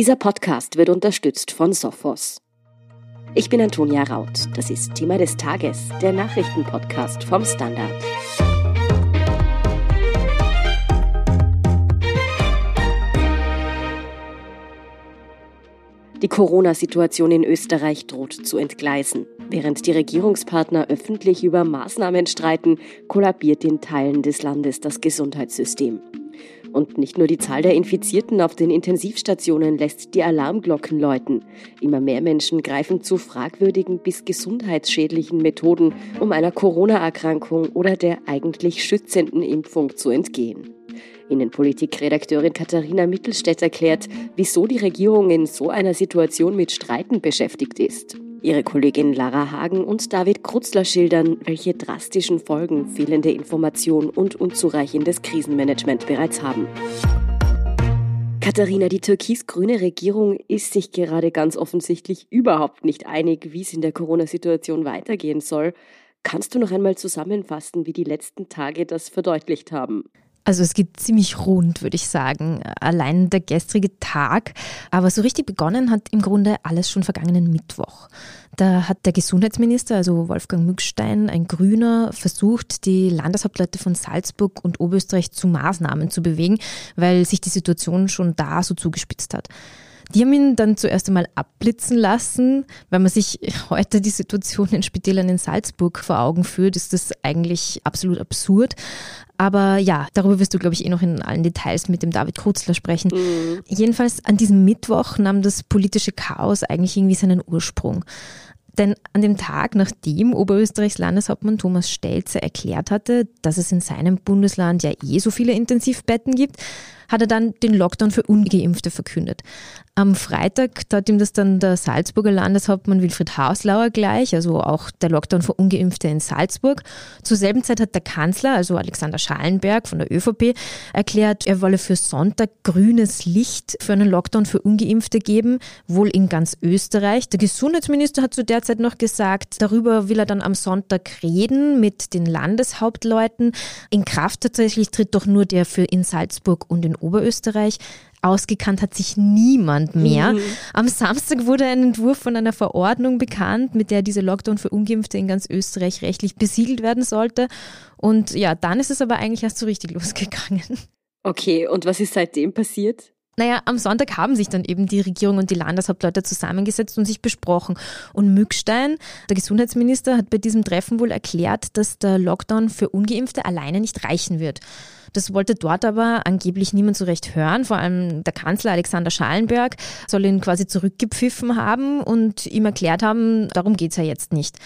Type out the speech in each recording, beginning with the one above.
Dieser Podcast wird unterstützt von Sophos. Ich bin Antonia Raut. Das ist Thema des Tages, der Nachrichtenpodcast vom Standard. Die Corona-Situation in Österreich droht zu entgleisen. Während die Regierungspartner öffentlich über Maßnahmen streiten, kollabiert in Teilen des Landes das Gesundheitssystem. Und nicht nur die Zahl der Infizierten auf den Intensivstationen lässt die Alarmglocken läuten. Immer mehr Menschen greifen zu fragwürdigen bis gesundheitsschädlichen Methoden, um einer Corona-Erkrankung oder der eigentlich schützenden Impfung zu entgehen. Innenpolitikredakteurin Katharina Mittelstädt erklärt, wieso die Regierung in so einer Situation mit Streiten beschäftigt ist. Ihre Kollegin Lara Hagen und David Krutzler schildern, welche drastischen Folgen fehlende Information und unzureichendes Krisenmanagement bereits haben. Katharina, die türkis-grüne Regierung ist sich gerade ganz offensichtlich überhaupt nicht einig, wie es in der Corona-Situation weitergehen soll. Kannst du noch einmal zusammenfassen, wie die letzten Tage das verdeutlicht haben? Also es geht ziemlich rund, würde ich sagen. Allein der gestrige Tag. Aber so richtig begonnen hat im Grunde alles schon vergangenen Mittwoch. Da hat der Gesundheitsminister, also Wolfgang Mückstein, ein Grüner, versucht, die Landeshauptleute von Salzburg und Oberösterreich zu Maßnahmen zu bewegen, weil sich die Situation schon da so zugespitzt hat. Die haben ihn dann zuerst einmal abblitzen lassen. Wenn man sich heute die Situation in Spitälern in Salzburg vor Augen führt, ist das eigentlich absolut absurd. Aber ja, darüber wirst du, glaube ich, eh noch in allen Details mit dem David Krutzler sprechen. Mhm. Jedenfalls an diesem Mittwoch nahm das politische Chaos eigentlich irgendwie seinen Ursprung. Denn an dem Tag, nachdem Oberösterreichs Landeshauptmann Thomas Stelzer erklärt hatte, dass es in seinem Bundesland ja eh so viele Intensivbetten gibt, hat er dann den Lockdown für Ungeimpfte verkündet. Am Freitag tat ihm das dann der Salzburger Landeshauptmann Wilfried Hauslauer gleich, also auch der Lockdown für Ungeimpfte in Salzburg. Zur selben Zeit hat der Kanzler, also Alexander Schallenberg von der ÖVP, erklärt, er wolle für Sonntag grünes Licht für einen Lockdown für Ungeimpfte geben, wohl in ganz Österreich. Der Gesundheitsminister hat zu der Zeit noch gesagt, darüber will er dann am Sonntag reden mit den Landeshauptleuten. In Kraft tatsächlich tritt doch nur der für in Salzburg und in Oberösterreich. Ausgekannt hat sich niemand mehr. Mhm. Am Samstag wurde ein Entwurf von einer Verordnung bekannt, mit der dieser Lockdown für Ungeimpfte in ganz Österreich rechtlich besiegelt werden sollte. Und ja, dann ist es aber eigentlich erst so richtig losgegangen. Okay, und was ist seitdem passiert? Naja, am Sonntag haben sich dann eben die Regierung und die Landeshauptleute zusammengesetzt und sich besprochen. Und Mückstein, der Gesundheitsminister, hat bei diesem Treffen wohl erklärt, dass der Lockdown für Ungeimpfte alleine nicht reichen wird. Das wollte dort aber angeblich niemand so recht hören. Vor allem der Kanzler Alexander Schallenberg soll ihn quasi zurückgepfiffen haben und ihm erklärt haben, darum geht's ja jetzt nicht.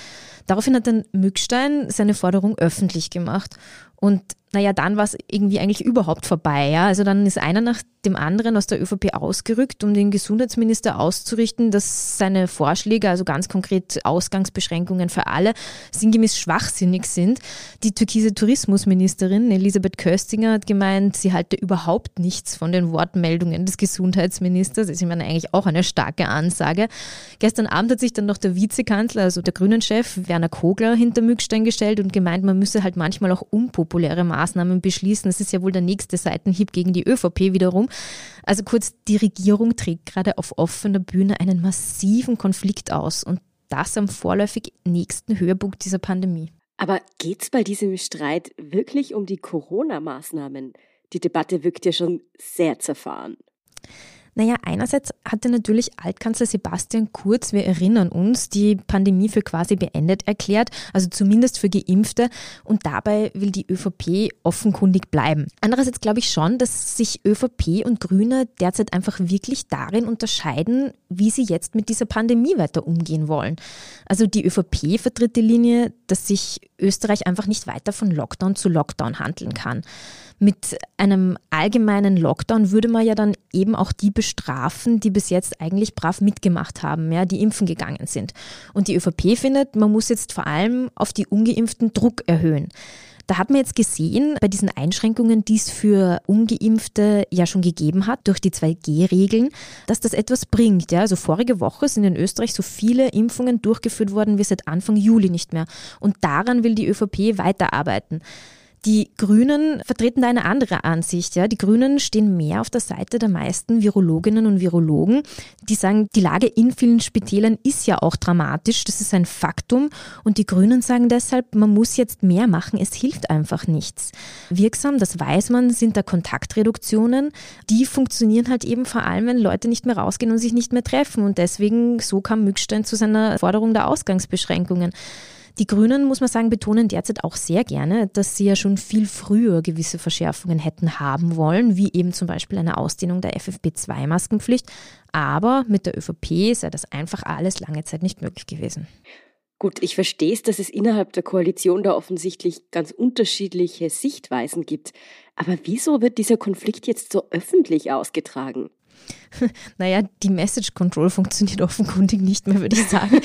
Daraufhin hat dann Mückstein seine Forderung öffentlich gemacht. Und naja, dann war es irgendwie eigentlich überhaupt vorbei. Ja? Also dann ist einer nach dem anderen aus der ÖVP ausgerückt, um den Gesundheitsminister auszurichten, dass seine Vorschläge, also ganz konkret Ausgangsbeschränkungen für alle, sinngemäß schwachsinnig sind. Die türkise Tourismusministerin Elisabeth Köstinger hat gemeint, sie halte überhaupt nichts von den Wortmeldungen des Gesundheitsministers. Das ist immer eigentlich auch eine starke Ansage. Gestern Abend hat sich dann noch der Vizekanzler, also der Grünen-Chef Werner Kogler, hinter Mückstein gestellt und gemeint, man müsse halt manchmal auch unpopuläre Maßnahmen Maßnahmen beschließen. Das ist ja wohl der nächste Seitenhieb gegen die ÖVP wiederum. Also kurz, die Regierung trägt gerade auf offener Bühne einen massiven Konflikt aus und das am vorläufig nächsten Höhepunkt dieser Pandemie. Aber geht es bei diesem Streit wirklich um die Corona-Maßnahmen? Die Debatte wirkt ja schon sehr zerfahren. Naja, einerseits hatte natürlich Altkanzler Sebastian Kurz, wir erinnern uns, die Pandemie für quasi beendet erklärt, also zumindest für Geimpfte. Und dabei will die ÖVP offenkundig bleiben. Andererseits glaube ich schon, dass sich ÖVP und Grüne derzeit einfach wirklich darin unterscheiden, wie sie jetzt mit dieser Pandemie weiter umgehen wollen. Also die ÖVP vertritt die Linie, dass sich Österreich einfach nicht weiter von Lockdown zu Lockdown handeln kann. Mit einem allgemeinen Lockdown würde man ja dann eben auch die bestrafen, die bis jetzt eigentlich brav mitgemacht haben, ja, die impfen gegangen sind. Und die ÖVP findet, man muss jetzt vor allem auf die ungeimpften Druck erhöhen. Da hat man jetzt gesehen, bei diesen Einschränkungen, die es für Ungeimpfte ja schon gegeben hat, durch die 2G-Regeln, dass das etwas bringt. Ja? Also vorige Woche sind in Österreich so viele Impfungen durchgeführt worden wie seit Anfang Juli nicht mehr. Und daran will die ÖVP weiterarbeiten. Die Grünen vertreten da eine andere Ansicht. Ja. Die Grünen stehen mehr auf der Seite der meisten Virologinnen und Virologen, die sagen, die Lage in vielen Spitälern ist ja auch dramatisch, das ist ein Faktum. Und die Grünen sagen deshalb, man muss jetzt mehr machen, es hilft einfach nichts. Wirksam, das weiß man, sind da Kontaktreduktionen. Die funktionieren halt eben vor allem, wenn Leute nicht mehr rausgehen und sich nicht mehr treffen. Und deswegen, so kam Mückstein zu seiner Forderung der Ausgangsbeschränkungen. Die Grünen, muss man sagen, betonen derzeit auch sehr gerne, dass sie ja schon viel früher gewisse Verschärfungen hätten haben wollen, wie eben zum Beispiel eine Ausdehnung der FFP2-Maskenpflicht. Aber mit der ÖVP sei das einfach alles lange Zeit nicht möglich gewesen. Gut, ich verstehe es, dass es innerhalb der Koalition da offensichtlich ganz unterschiedliche Sichtweisen gibt. Aber wieso wird dieser Konflikt jetzt so öffentlich ausgetragen? Naja, die Message Control funktioniert offenkundig nicht mehr, würde ich sagen.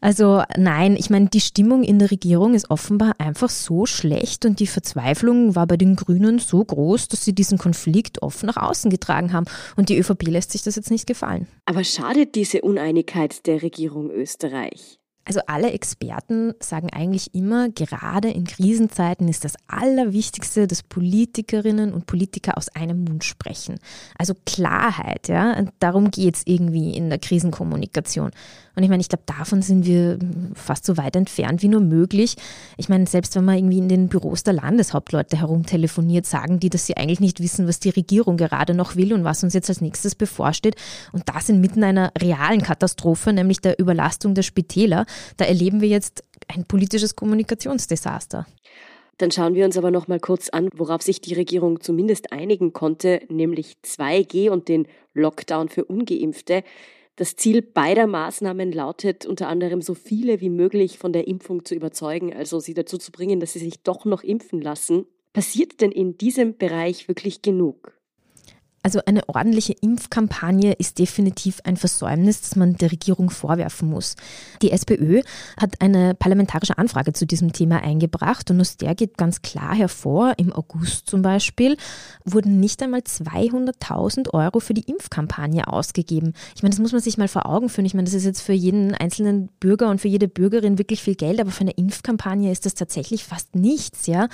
Also nein, ich meine, die Stimmung in der Regierung ist offenbar einfach so schlecht und die Verzweiflung war bei den Grünen so groß, dass sie diesen Konflikt offen nach außen getragen haben. Und die ÖVP lässt sich das jetzt nicht gefallen. Aber schadet diese Uneinigkeit der Regierung Österreich? Also alle Experten sagen eigentlich immer, gerade in Krisenzeiten ist das Allerwichtigste, dass Politikerinnen und Politiker aus einem Mund sprechen. Also Klarheit, ja. Und darum geht's irgendwie in der Krisenkommunikation. Und ich meine, ich glaube, davon sind wir fast so weit entfernt wie nur möglich. Ich meine, selbst wenn man irgendwie in den Büros der Landeshauptleute herumtelefoniert, sagen die, dass sie eigentlich nicht wissen, was die Regierung gerade noch will und was uns jetzt als nächstes bevorsteht. Und das inmitten einer realen Katastrophe, nämlich der Überlastung der Spitäler. Da erleben wir jetzt ein politisches Kommunikationsdesaster. Dann schauen wir uns aber noch mal kurz an, worauf sich die Regierung zumindest einigen konnte, nämlich 2G und den Lockdown für ungeimpfte. Das Ziel beider Maßnahmen lautet unter anderem, so viele wie möglich von der Impfung zu überzeugen, also sie dazu zu bringen, dass sie sich doch noch impfen lassen. Passiert denn in diesem Bereich wirklich genug? Also eine ordentliche Impfkampagne ist definitiv ein Versäumnis, das man der Regierung vorwerfen muss. Die SPÖ hat eine parlamentarische Anfrage zu diesem Thema eingebracht und aus der geht ganz klar hervor, im August zum Beispiel wurden nicht einmal 200.000 Euro für die Impfkampagne ausgegeben. Ich meine, das muss man sich mal vor Augen führen. Ich meine, das ist jetzt für jeden einzelnen Bürger und für jede Bürgerin wirklich viel Geld, aber für eine Impfkampagne ist das tatsächlich fast nichts, ja.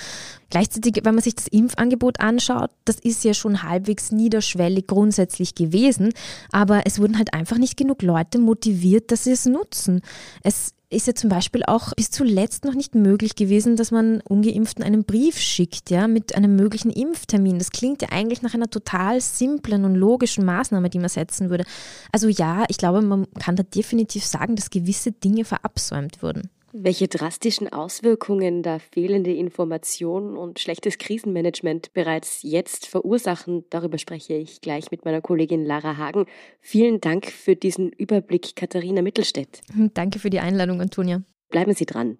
Gleichzeitig, wenn man sich das Impfangebot anschaut, das ist ja schon halbwegs niederschwellig grundsätzlich gewesen, aber es wurden halt einfach nicht genug Leute motiviert, dass sie es nutzen. Es ist ja zum Beispiel auch bis zuletzt noch nicht möglich gewesen, dass man Ungeimpften einen Brief schickt, ja, mit einem möglichen Impftermin. Das klingt ja eigentlich nach einer total simplen und logischen Maßnahme, die man setzen würde. Also ja, ich glaube, man kann da definitiv sagen, dass gewisse Dinge verabsäumt wurden. Welche drastischen Auswirkungen da fehlende Informationen und schlechtes Krisenmanagement bereits jetzt verursachen, darüber spreche ich gleich mit meiner Kollegin Lara Hagen. Vielen Dank für diesen Überblick, Katharina Mittelstädt. Danke für die Einladung, Antonia. Bleiben Sie dran.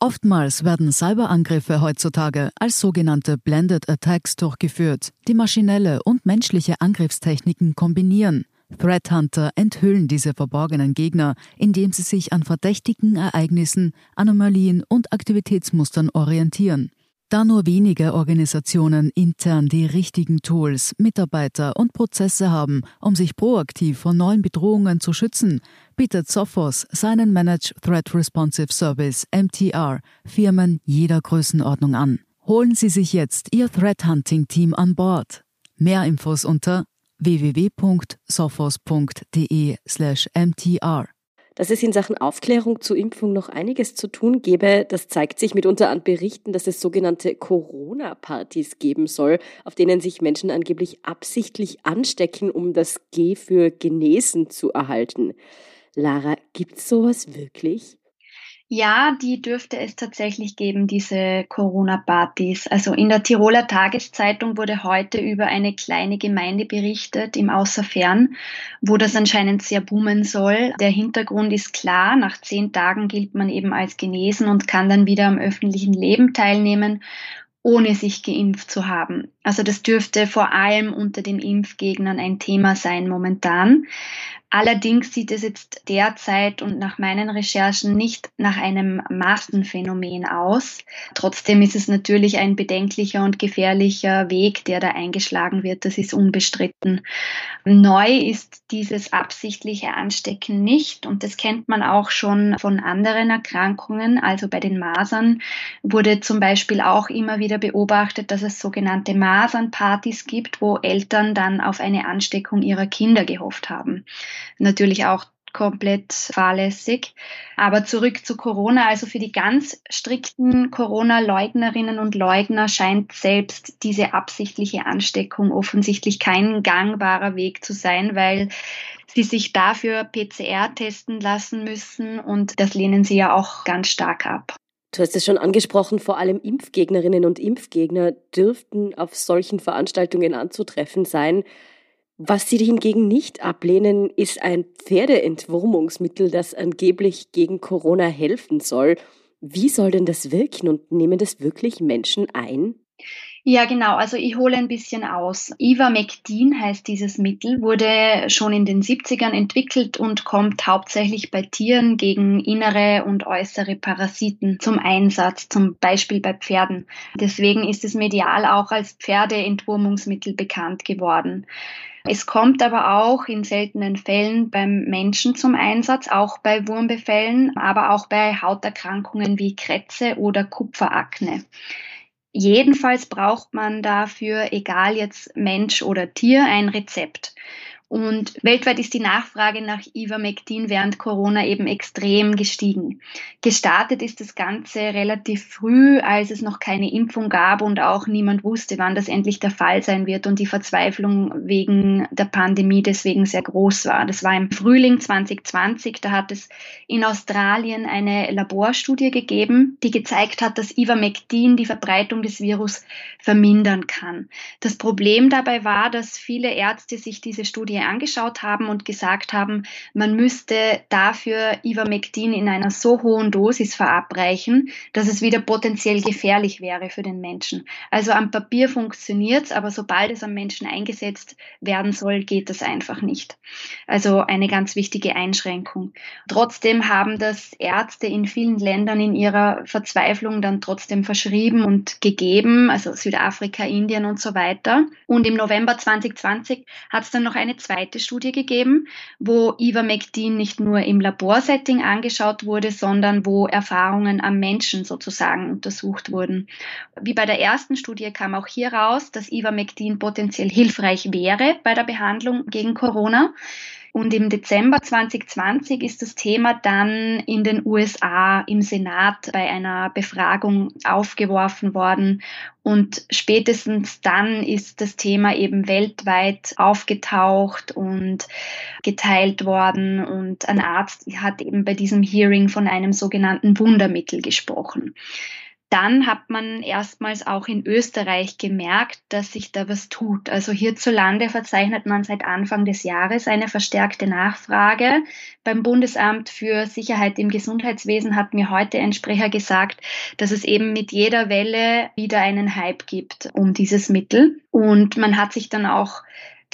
Oftmals werden Cyberangriffe heutzutage als sogenannte Blended Attacks durchgeführt, die maschinelle und menschliche Angriffstechniken kombinieren. Threat Hunter enthüllen diese verborgenen Gegner, indem sie sich an verdächtigen Ereignissen, Anomalien und Aktivitätsmustern orientieren. Da nur wenige Organisationen intern die richtigen Tools, Mitarbeiter und Prozesse haben, um sich proaktiv vor neuen Bedrohungen zu schützen, bietet Sophos seinen Managed Threat Responsive Service MTR Firmen jeder Größenordnung an. Holen Sie sich jetzt Ihr Threat Hunting Team an Bord. Mehr Infos unter www.sophos.de/mtr. Dass es in Sachen Aufklärung zur Impfung noch einiges zu tun gäbe, das zeigt sich mitunter an Berichten, dass es sogenannte Corona-Partys geben soll, auf denen sich Menschen angeblich absichtlich anstecken, um das G für genesen zu erhalten. Lara, gibt's sowas wirklich? Ja, die dürfte es tatsächlich geben, diese Corona-Partys. Also in der Tiroler Tageszeitung wurde heute über eine kleine Gemeinde berichtet im Außerfern, wo das anscheinend sehr boomen soll. Der Hintergrund ist klar. Nach zehn Tagen gilt man eben als genesen und kann dann wieder am öffentlichen Leben teilnehmen ohne sich geimpft zu haben. Also das dürfte vor allem unter den Impfgegnern ein Thema sein momentan. Allerdings sieht es jetzt derzeit und nach meinen Recherchen nicht nach einem Massenphänomen aus. Trotzdem ist es natürlich ein bedenklicher und gefährlicher Weg, der da eingeschlagen wird. Das ist unbestritten. Neu ist dieses absichtliche Anstecken nicht und das kennt man auch schon von anderen Erkrankungen. Also bei den Masern wurde zum Beispiel auch immer wieder beobachtet, dass es sogenannte Masernpartys gibt, wo Eltern dann auf eine Ansteckung ihrer Kinder gehofft haben natürlich auch komplett fahrlässig. Aber zurück zu Corona. Also für die ganz strikten Corona-Leugnerinnen und Leugner scheint selbst diese absichtliche Ansteckung offensichtlich kein gangbarer Weg zu sein, weil sie sich dafür PCR testen lassen müssen und das lehnen sie ja auch ganz stark ab. Du hast es schon angesprochen, vor allem Impfgegnerinnen und Impfgegner dürften auf solchen Veranstaltungen anzutreffen sein. Was sie hingegen nicht ablehnen, ist ein Pferdeentwurmungsmittel, das angeblich gegen Corona helfen soll. Wie soll denn das wirken und nehmen das wirklich Menschen ein? Ja, genau. Also ich hole ein bisschen aus. Ivermectin heißt dieses Mittel, wurde schon in den 70ern entwickelt und kommt hauptsächlich bei Tieren gegen innere und äußere Parasiten zum Einsatz, zum Beispiel bei Pferden. Deswegen ist es medial auch als Pferdeentwurmungsmittel bekannt geworden. Es kommt aber auch in seltenen Fällen beim Menschen zum Einsatz, auch bei Wurmbefällen, aber auch bei Hauterkrankungen wie Krätze oder Kupferakne. Jedenfalls braucht man dafür, egal jetzt Mensch oder Tier, ein Rezept. Und weltweit ist die Nachfrage nach Ivermectin während Corona eben extrem gestiegen. Gestartet ist das Ganze relativ früh, als es noch keine Impfung gab und auch niemand wusste, wann das endlich der Fall sein wird und die Verzweiflung wegen der Pandemie deswegen sehr groß war. Das war im Frühling 2020, da hat es in Australien eine Laborstudie gegeben, die gezeigt hat, dass Ivermectin die Verbreitung des Virus vermindern kann. Das Problem dabei war, dass viele Ärzte sich diese Studie angeschaut haben und gesagt haben, man müsste dafür Ivermectin in einer so hohen Dosis verabreichen, dass es wieder potenziell gefährlich wäre für den Menschen. Also am Papier funktioniert es, aber sobald es am Menschen eingesetzt werden soll, geht das einfach nicht. Also eine ganz wichtige Einschränkung. Trotzdem haben das Ärzte in vielen Ländern in ihrer Verzweiflung dann trotzdem verschrieben und gegeben, also Südafrika, Indien und so weiter. Und im November 2020 hat es dann noch eine zweite Studie gegeben, wo Ivermectin nicht nur im Laborsetting angeschaut wurde, sondern wo Erfahrungen am Menschen sozusagen untersucht wurden. Wie bei der ersten Studie kam auch hier raus, dass Ivermectin potenziell hilfreich wäre bei der Behandlung gegen Corona. Und im Dezember 2020 ist das Thema dann in den USA im Senat bei einer Befragung aufgeworfen worden. Und spätestens dann ist das Thema eben weltweit aufgetaucht und geteilt worden. Und ein Arzt hat eben bei diesem Hearing von einem sogenannten Wundermittel gesprochen dann hat man erstmals auch in Österreich gemerkt, dass sich da was tut. Also hierzulande verzeichnet man seit Anfang des Jahres eine verstärkte Nachfrage. Beim Bundesamt für Sicherheit im Gesundheitswesen hat mir heute ein Sprecher gesagt, dass es eben mit jeder Welle wieder einen Hype gibt um dieses Mittel. Und man hat sich dann auch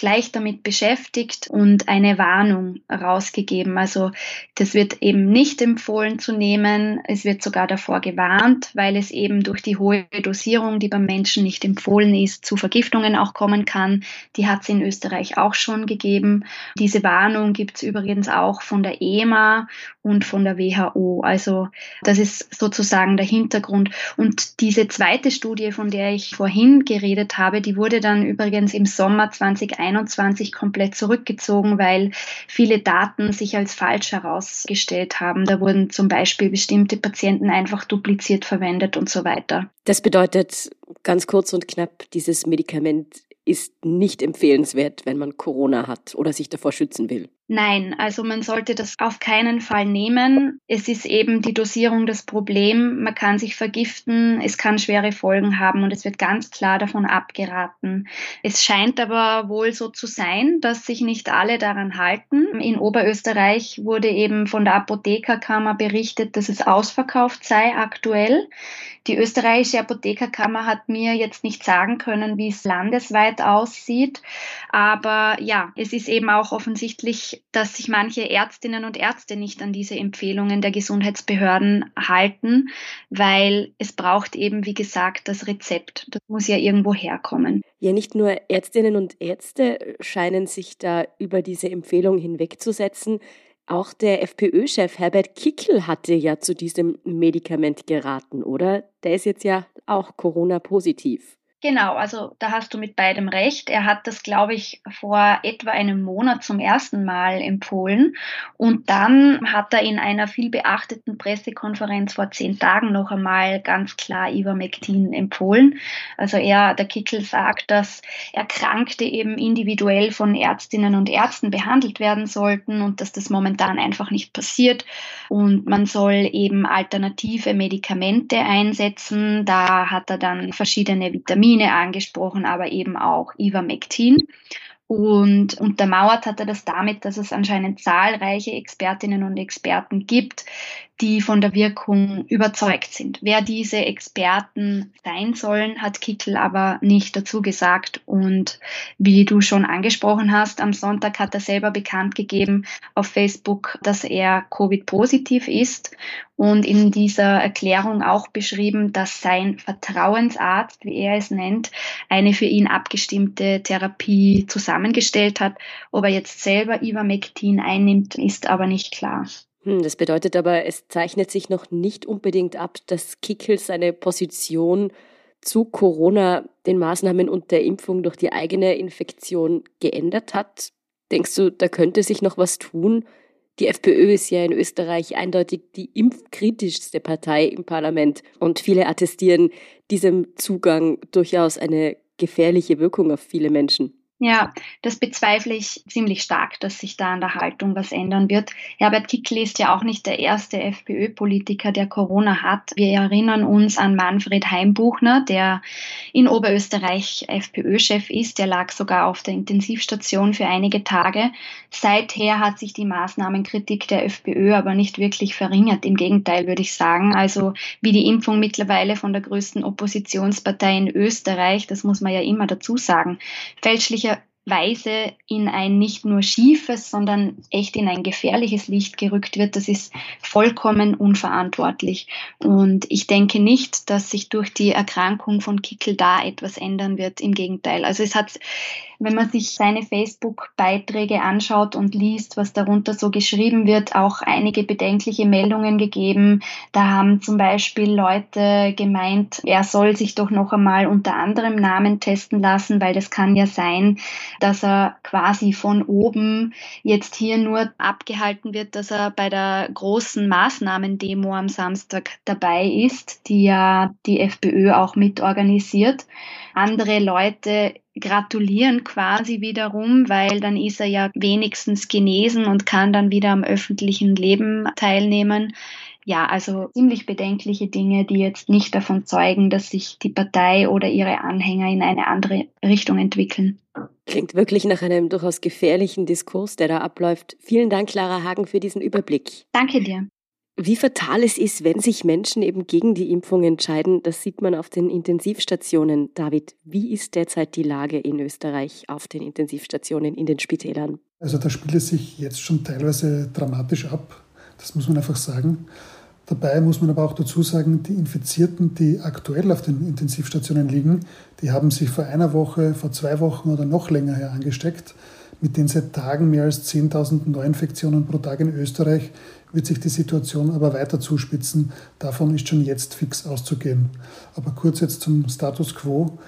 gleich damit beschäftigt und eine Warnung rausgegeben. Also das wird eben nicht empfohlen zu nehmen. Es wird sogar davor gewarnt, weil es eben durch die hohe Dosierung, die beim Menschen nicht empfohlen ist, zu Vergiftungen auch kommen kann. Die hat es in Österreich auch schon gegeben. Diese Warnung gibt es übrigens auch von der EMA und von der WHO. Also das ist sozusagen der Hintergrund. Und diese zweite Studie, von der ich vorhin geredet habe, die wurde dann übrigens im Sommer 2021 2021 komplett zurückgezogen, weil viele Daten sich als falsch herausgestellt haben. Da wurden zum Beispiel bestimmte Patienten einfach dupliziert verwendet und so weiter. Das bedeutet ganz kurz und knapp, dieses Medikament ist nicht empfehlenswert, wenn man Corona hat oder sich davor schützen will. Nein, also man sollte das auf keinen Fall nehmen. Es ist eben die Dosierung das Problem. Man kann sich vergiften, es kann schwere Folgen haben und es wird ganz klar davon abgeraten. Es scheint aber wohl so zu sein, dass sich nicht alle daran halten. In Oberösterreich wurde eben von der Apothekerkammer berichtet, dass es ausverkauft sei aktuell. Die österreichische Apothekerkammer hat mir jetzt nicht sagen können, wie es landesweit aussieht. Aber ja, es ist eben auch offensichtlich dass sich manche Ärztinnen und Ärzte nicht an diese Empfehlungen der Gesundheitsbehörden halten, weil es braucht eben, wie gesagt, das Rezept. Das muss ja irgendwo herkommen. Ja, nicht nur Ärztinnen und Ärzte scheinen sich da über diese Empfehlung hinwegzusetzen. Auch der FPÖ-Chef Herbert Kickel hatte ja zu diesem Medikament geraten, oder? Der ist jetzt ja auch Corona-positiv. Genau, also da hast du mit beidem recht. Er hat das, glaube ich, vor etwa einem Monat zum ersten Mal empfohlen. Und dann hat er in einer viel beachteten Pressekonferenz vor zehn Tagen noch einmal ganz klar Ivermectin empfohlen. Also er, der Kickel sagt, dass Erkrankte eben individuell von Ärztinnen und Ärzten behandelt werden sollten und dass das momentan einfach nicht passiert. Und man soll eben alternative Medikamente einsetzen. Da hat er dann verschiedene Vitamine Vitamine angesprochen, aber eben auch Ivermectin. Und untermauert hat er das damit, dass es anscheinend zahlreiche Expertinnen und Experten gibt, die von der Wirkung überzeugt sind. Wer diese Experten sein sollen, hat Kickel aber nicht dazu gesagt. Und wie du schon angesprochen hast, am Sonntag hat er selber bekannt gegeben auf Facebook, dass er Covid-positiv ist und in dieser Erklärung auch beschrieben, dass sein Vertrauensarzt, wie er es nennt, eine für ihn abgestimmte Therapie zusammengestellt hat. Ob er jetzt selber Ivermectin einnimmt, ist aber nicht klar. Hm, das bedeutet aber, es zeichnet sich noch nicht unbedingt ab, dass Kickel seine Position zu Corona, den Maßnahmen und der Impfung durch die eigene Infektion geändert hat. Denkst du, da könnte sich noch was tun? Die FPÖ ist ja in Österreich eindeutig die impfkritischste Partei im Parlament und viele attestieren diesem Zugang durchaus eine gefährliche Wirkung auf viele Menschen. Ja, das bezweifle ich ziemlich stark, dass sich da an der Haltung was ändern wird. Herbert Kickl ist ja auch nicht der erste FPÖ-Politiker, der Corona hat. Wir erinnern uns an Manfred Heimbuchner, der in Oberösterreich FPÖ-Chef ist. Der lag sogar auf der Intensivstation für einige Tage. Seither hat sich die Maßnahmenkritik der FPÖ aber nicht wirklich verringert. Im Gegenteil, würde ich sagen. Also wie die Impfung mittlerweile von der größten Oppositionspartei in Österreich, das muss man ja immer dazu sagen, fälschlicher Weise in ein nicht nur schiefes, sondern echt in ein gefährliches Licht gerückt wird, das ist vollkommen unverantwortlich. Und ich denke nicht, dass sich durch die Erkrankung von Kickel da etwas ändern wird. Im Gegenteil. Also es hat wenn man sich seine Facebook-Beiträge anschaut und liest, was darunter so geschrieben wird, auch einige bedenkliche Meldungen gegeben. Da haben zum Beispiel Leute gemeint, er soll sich doch noch einmal unter anderem Namen testen lassen, weil das kann ja sein, dass er quasi von oben jetzt hier nur abgehalten wird, dass er bei der großen Maßnahmendemo am Samstag dabei ist, die ja die FPÖ auch mitorganisiert. Andere Leute gratulieren quasi wiederum, weil dann ist er ja wenigstens genesen und kann dann wieder am öffentlichen Leben teilnehmen. Ja, also ziemlich bedenkliche Dinge, die jetzt nicht davon zeugen, dass sich die Partei oder ihre Anhänger in eine andere Richtung entwickeln. Klingt wirklich nach einem durchaus gefährlichen Diskurs, der da abläuft. Vielen Dank, Clara Hagen, für diesen Überblick. Danke dir. Wie fatal es ist, wenn sich Menschen eben gegen die Impfung entscheiden, das sieht man auf den Intensivstationen. David, wie ist derzeit die Lage in Österreich auf den Intensivstationen, in den Spitälern? Also da spielt es sich jetzt schon teilweise dramatisch ab, das muss man einfach sagen. Dabei muss man aber auch dazu sagen, die Infizierten, die aktuell auf den Intensivstationen liegen, die haben sich vor einer Woche, vor zwei Wochen oder noch länger her angesteckt. Mit den seit Tagen mehr als 10.000 Neuinfektionen pro Tag in Österreich wird sich die Situation aber weiter zuspitzen. Davon ist schon jetzt fix auszugehen. Aber kurz jetzt zum Status quo.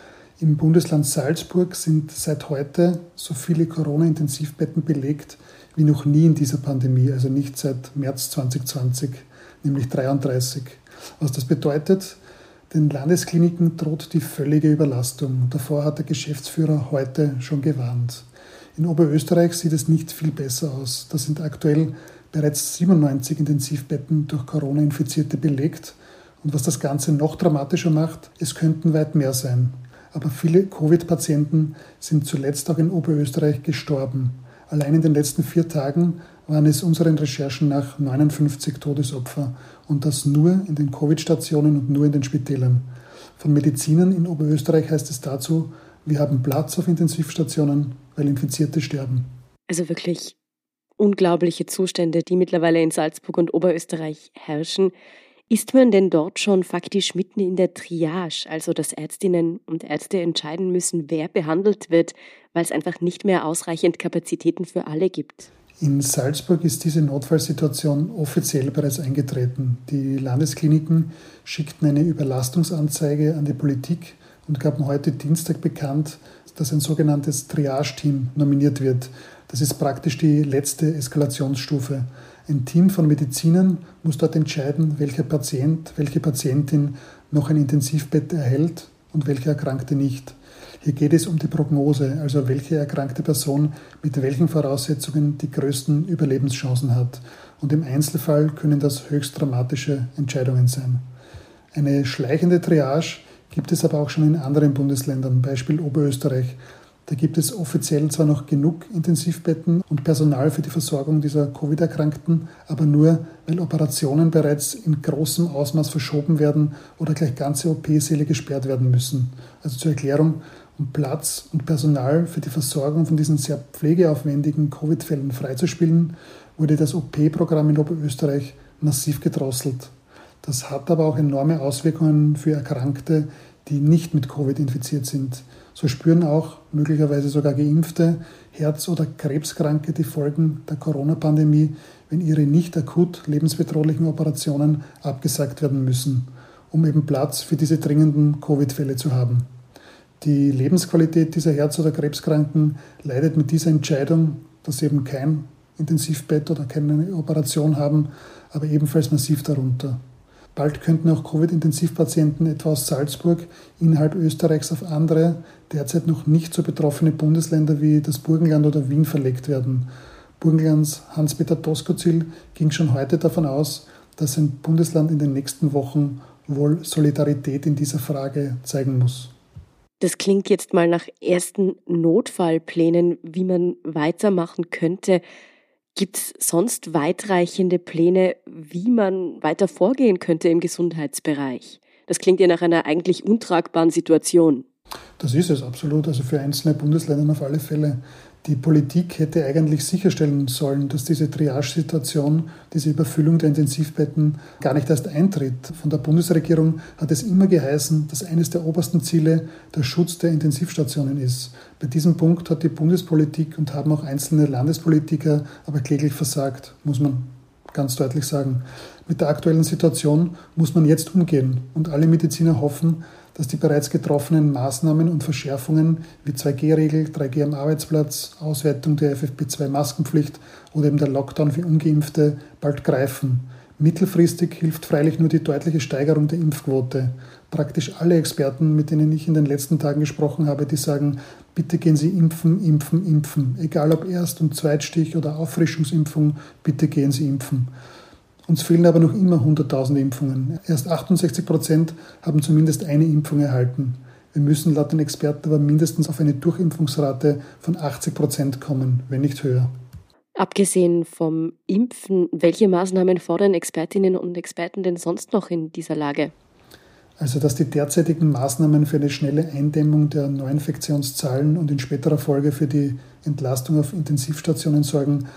Im Bundesland Salzburg sind seit heute so viele Corona-Intensivbetten belegt wie noch nie in dieser Pandemie, also nicht seit März 2020, nämlich 33. Was das bedeutet, den Landeskliniken droht die völlige Überlastung. Davor hat der Geschäftsführer heute schon gewarnt. In Oberösterreich sieht es nicht viel besser aus. Da sind aktuell bereits 97 Intensivbetten durch Corona-Infizierte belegt. Und was das Ganze noch dramatischer macht, es könnten weit mehr sein. Aber viele Covid-Patienten sind zuletzt auch in Oberösterreich gestorben. Allein in den letzten vier Tagen waren es unseren Recherchen nach 59 Todesopfer und das nur in den Covid-Stationen und nur in den Spitälern. Von Medizinern in Oberösterreich heißt es dazu, wir haben Platz auf Intensivstationen, weil Infizierte sterben. Also wirklich unglaubliche Zustände, die mittlerweile in Salzburg und Oberösterreich herrschen. Ist man denn dort schon faktisch mitten in der Triage, also dass Ärztinnen und Ärzte entscheiden müssen, wer behandelt wird, weil es einfach nicht mehr ausreichend Kapazitäten für alle gibt? In Salzburg ist diese Notfallsituation offiziell bereits eingetreten. Die Landeskliniken schickten eine Überlastungsanzeige an die Politik und gaben heute Dienstag bekannt, dass ein sogenanntes Triage-Team nominiert wird. Das ist praktisch die letzte Eskalationsstufe. Ein Team von Medizinern muss dort entscheiden, welcher Patient, welche Patientin noch ein Intensivbett erhält und welche Erkrankte nicht. Hier geht es um die Prognose, also welche erkrankte Person mit welchen Voraussetzungen die größten Überlebenschancen hat. Und im Einzelfall können das höchst dramatische Entscheidungen sein. Eine schleichende Triage gibt es aber auch schon in anderen Bundesländern, Beispiel Oberösterreich. Da gibt es offiziell zwar noch genug Intensivbetten und Personal für die Versorgung dieser Covid-Erkrankten, aber nur, weil Operationen bereits in großem Ausmaß verschoben werden oder gleich ganze OP-Säle gesperrt werden müssen. Also zur Erklärung, um Platz und Personal für die Versorgung von diesen sehr pflegeaufwendigen Covid-Fällen freizuspielen, wurde das OP-Programm in Oberösterreich massiv gedrosselt. Das hat aber auch enorme Auswirkungen für Erkrankte, die nicht mit Covid infiziert sind. So spüren auch möglicherweise sogar geimpfte Herz- oder Krebskranke die Folgen der Corona-Pandemie, wenn ihre nicht akut lebensbedrohlichen Operationen abgesagt werden müssen, um eben Platz für diese dringenden Covid-Fälle zu haben. Die Lebensqualität dieser Herz- oder Krebskranken leidet mit dieser Entscheidung, dass sie eben kein Intensivbett oder keine Operation haben, aber ebenfalls massiv darunter. Bald könnten auch Covid-Intensivpatienten etwa aus Salzburg innerhalb Österreichs auf andere, derzeit noch nicht so betroffene Bundesländer wie das Burgenland oder Wien verlegt werden. Burgenlands Hans-Peter Doskozil ging schon heute davon aus, dass ein Bundesland in den nächsten Wochen wohl Solidarität in dieser Frage zeigen muss. Das klingt jetzt mal nach ersten Notfallplänen, wie man weitermachen könnte. Gibt es sonst weitreichende Pläne, wie man weiter vorgehen könnte im Gesundheitsbereich? Das klingt ja nach einer eigentlich untragbaren Situation. Das ist es absolut. Also für einzelne Bundesländer auf alle Fälle. Die Politik hätte eigentlich sicherstellen sollen, dass diese Triage-Situation, diese Überfüllung der Intensivbetten gar nicht erst eintritt. Von der Bundesregierung hat es immer geheißen, dass eines der obersten Ziele der Schutz der Intensivstationen ist. Bei diesem Punkt hat die Bundespolitik und haben auch einzelne Landespolitiker aber kläglich versagt, muss man ganz deutlich sagen. Mit der aktuellen Situation muss man jetzt umgehen und alle Mediziner hoffen, dass die bereits getroffenen Maßnahmen und Verschärfungen wie 2G-Regel, 3G am Arbeitsplatz, Auswertung der FFP2-Maskenpflicht oder eben der Lockdown für ungeimpfte bald greifen. Mittelfristig hilft freilich nur die deutliche Steigerung der Impfquote. Praktisch alle Experten, mit denen ich in den letzten Tagen gesprochen habe, die sagen, bitte gehen Sie impfen, impfen, impfen. Egal ob Erst- und Zweitstich oder Auffrischungsimpfung, bitte gehen Sie impfen. Uns fehlen aber noch immer 100.000 Impfungen. Erst 68 Prozent haben zumindest eine Impfung erhalten. Wir müssen laut den Experten aber mindestens auf eine Durchimpfungsrate von 80 Prozent kommen, wenn nicht höher. Abgesehen vom Impfen, welche Maßnahmen fordern Expertinnen und Experten denn sonst noch in dieser Lage? Also, dass die derzeitigen Maßnahmen für eine schnelle Eindämmung der Neuinfektionszahlen und in späterer Folge für die Entlastung auf Intensivstationen sorgen,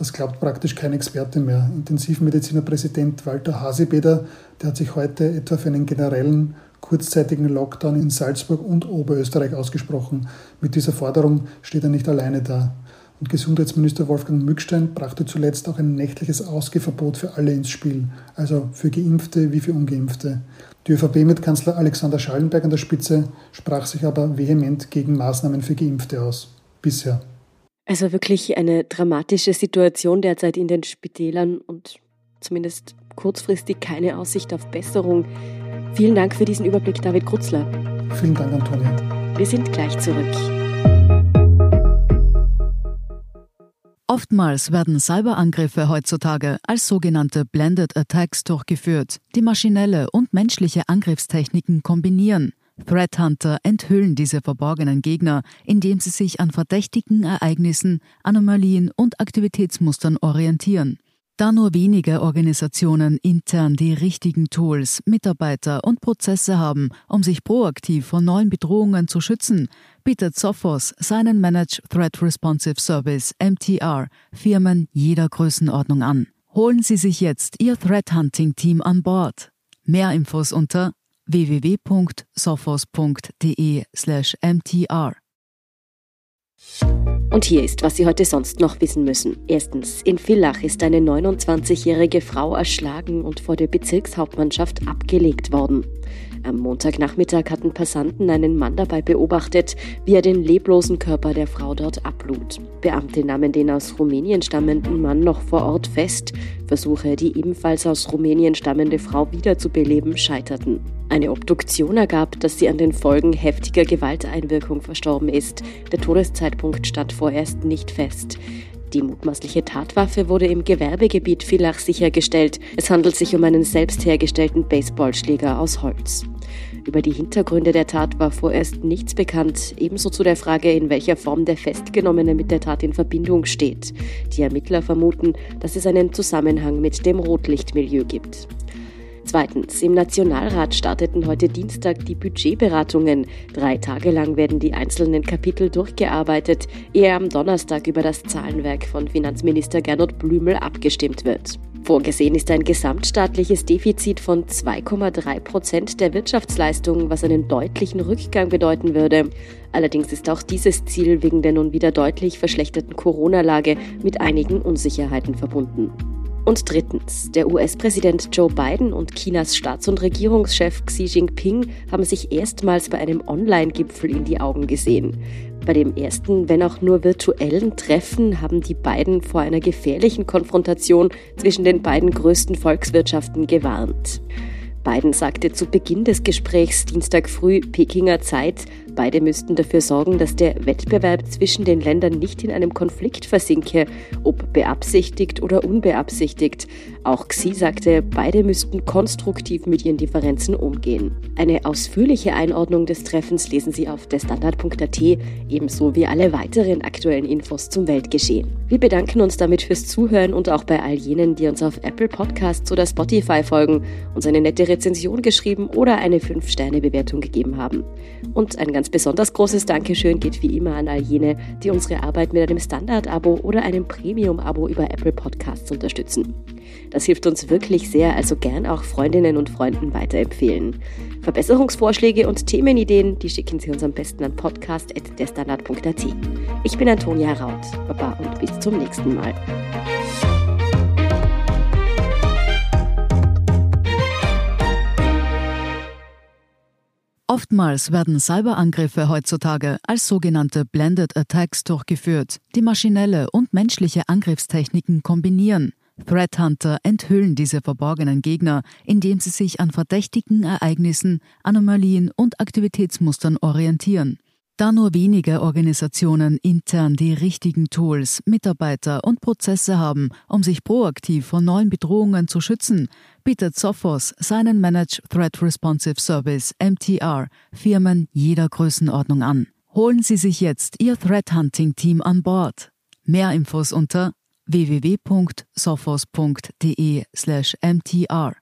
das glaubt praktisch kein Experte mehr. Intensivmedizinerpräsident Walter Hasebeder, der hat sich heute etwa für einen generellen kurzzeitigen Lockdown in Salzburg und Oberösterreich ausgesprochen. Mit dieser Forderung steht er nicht alleine da. Und Gesundheitsminister Wolfgang Mückstein brachte zuletzt auch ein nächtliches Ausgehverbot für alle ins Spiel, also für Geimpfte wie für Ungeimpfte. Die ÖVP mit Kanzler Alexander Schallenberg an der Spitze sprach sich aber vehement gegen Maßnahmen für Geimpfte aus. Bisher. Also wirklich eine dramatische Situation derzeit in den Spitälern und zumindest kurzfristig keine Aussicht auf Besserung. Vielen Dank für diesen Überblick, David Krutzler. Vielen Dank, Antonia. Wir sind gleich zurück. Oftmals werden Cyberangriffe heutzutage als sogenannte Blended Attacks durchgeführt, die maschinelle und menschliche Angriffstechniken kombinieren. Threat Hunter enthüllen diese verborgenen Gegner, indem sie sich an verdächtigen Ereignissen, Anomalien und Aktivitätsmustern orientieren. Da nur wenige Organisationen intern die richtigen Tools, Mitarbeiter und Prozesse haben, um sich proaktiv vor neuen Bedrohungen zu schützen, bietet Sophos seinen Managed Threat Responsive Service MTR Firmen jeder Größenordnung an. Holen Sie sich jetzt Ihr Threat Hunting Team an Bord. Mehr Infos unter www.sophos.de/mtr. Und hier ist, was Sie heute sonst noch wissen müssen. Erstens, in Villach ist eine 29-jährige Frau erschlagen und vor der Bezirkshauptmannschaft abgelegt worden. Am Montagnachmittag hatten Passanten einen Mann dabei beobachtet, wie er den leblosen Körper der Frau dort ablud. Beamte nahmen den aus Rumänien stammenden Mann noch vor Ort fest. Versuche, die ebenfalls aus Rumänien stammende Frau wiederzubeleben, scheiterten. Eine Obduktion ergab, dass sie an den Folgen heftiger Gewalteinwirkung verstorben ist. Der Todeszeitpunkt stand vorerst nicht fest. Die mutmaßliche Tatwaffe wurde im Gewerbegebiet Villach sichergestellt. Es handelt sich um einen selbst hergestellten Baseballschläger aus Holz. Über die Hintergründe der Tat war vorerst nichts bekannt, ebenso zu der Frage, in welcher Form der Festgenommene mit der Tat in Verbindung steht. Die Ermittler vermuten, dass es einen Zusammenhang mit dem Rotlichtmilieu gibt. Zweitens, im Nationalrat starteten heute Dienstag die Budgetberatungen. Drei Tage lang werden die einzelnen Kapitel durchgearbeitet, ehe am Donnerstag über das Zahlenwerk von Finanzminister Gernot Blümel abgestimmt wird. Vorgesehen ist ein gesamtstaatliches Defizit von 2,3 Prozent der Wirtschaftsleistung, was einen deutlichen Rückgang bedeuten würde. Allerdings ist auch dieses Ziel wegen der nun wieder deutlich verschlechterten Corona-Lage mit einigen Unsicherheiten verbunden. Und drittens, der US-Präsident Joe Biden und Chinas Staats- und Regierungschef Xi Jinping haben sich erstmals bei einem Online-Gipfel in die Augen gesehen. Bei dem ersten, wenn auch nur virtuellen Treffen haben die beiden vor einer gefährlichen Konfrontation zwischen den beiden größten Volkswirtschaften gewarnt. Biden sagte zu Beginn des Gesprächs Dienstag früh Pekinger Zeit, beide müssten dafür sorgen, dass der Wettbewerb zwischen den Ländern nicht in einem Konflikt versinke, ob beabsichtigt oder unbeabsichtigt. Auch Xi sagte, beide müssten konstruktiv mit ihren Differenzen umgehen. Eine ausführliche Einordnung des Treffens lesen Sie auf derstandard.at, ebenso wie alle weiteren aktuellen Infos zum Weltgeschehen. Wir bedanken uns damit fürs Zuhören und auch bei all jenen, die uns auf Apple Podcasts oder Spotify folgen, uns eine nette Rezension geschrieben oder eine 5-Sterne-Bewertung gegeben haben. Und ein ganz besonders großes Dankeschön geht wie immer an all jene, die unsere Arbeit mit einem Standard-Abo oder einem Premium-Abo über Apple Podcasts unterstützen. Das hilft uns wirklich sehr, also gern auch Freundinnen und Freunden weiterempfehlen. Verbesserungsvorschläge und Themenideen, die schicken Sie uns am besten an podcast.derstandard.at. Ich bin Antonia Raut. Baba und bis zum nächsten Mal. Oftmals werden Cyberangriffe heutzutage als sogenannte Blended Attacks durchgeführt, die maschinelle und menschliche Angriffstechniken kombinieren. Threat Hunter enthüllen diese verborgenen Gegner, indem sie sich an verdächtigen Ereignissen, Anomalien und Aktivitätsmustern orientieren. Da nur wenige Organisationen intern die richtigen Tools, Mitarbeiter und Prozesse haben, um sich proaktiv vor neuen Bedrohungen zu schützen, bietet Sophos seinen Managed Threat Responsive Service MTR Firmen jeder Größenordnung an. Holen Sie sich jetzt Ihr Threat Hunting Team an Bord. Mehr Infos unter www.sophos.de/mtr.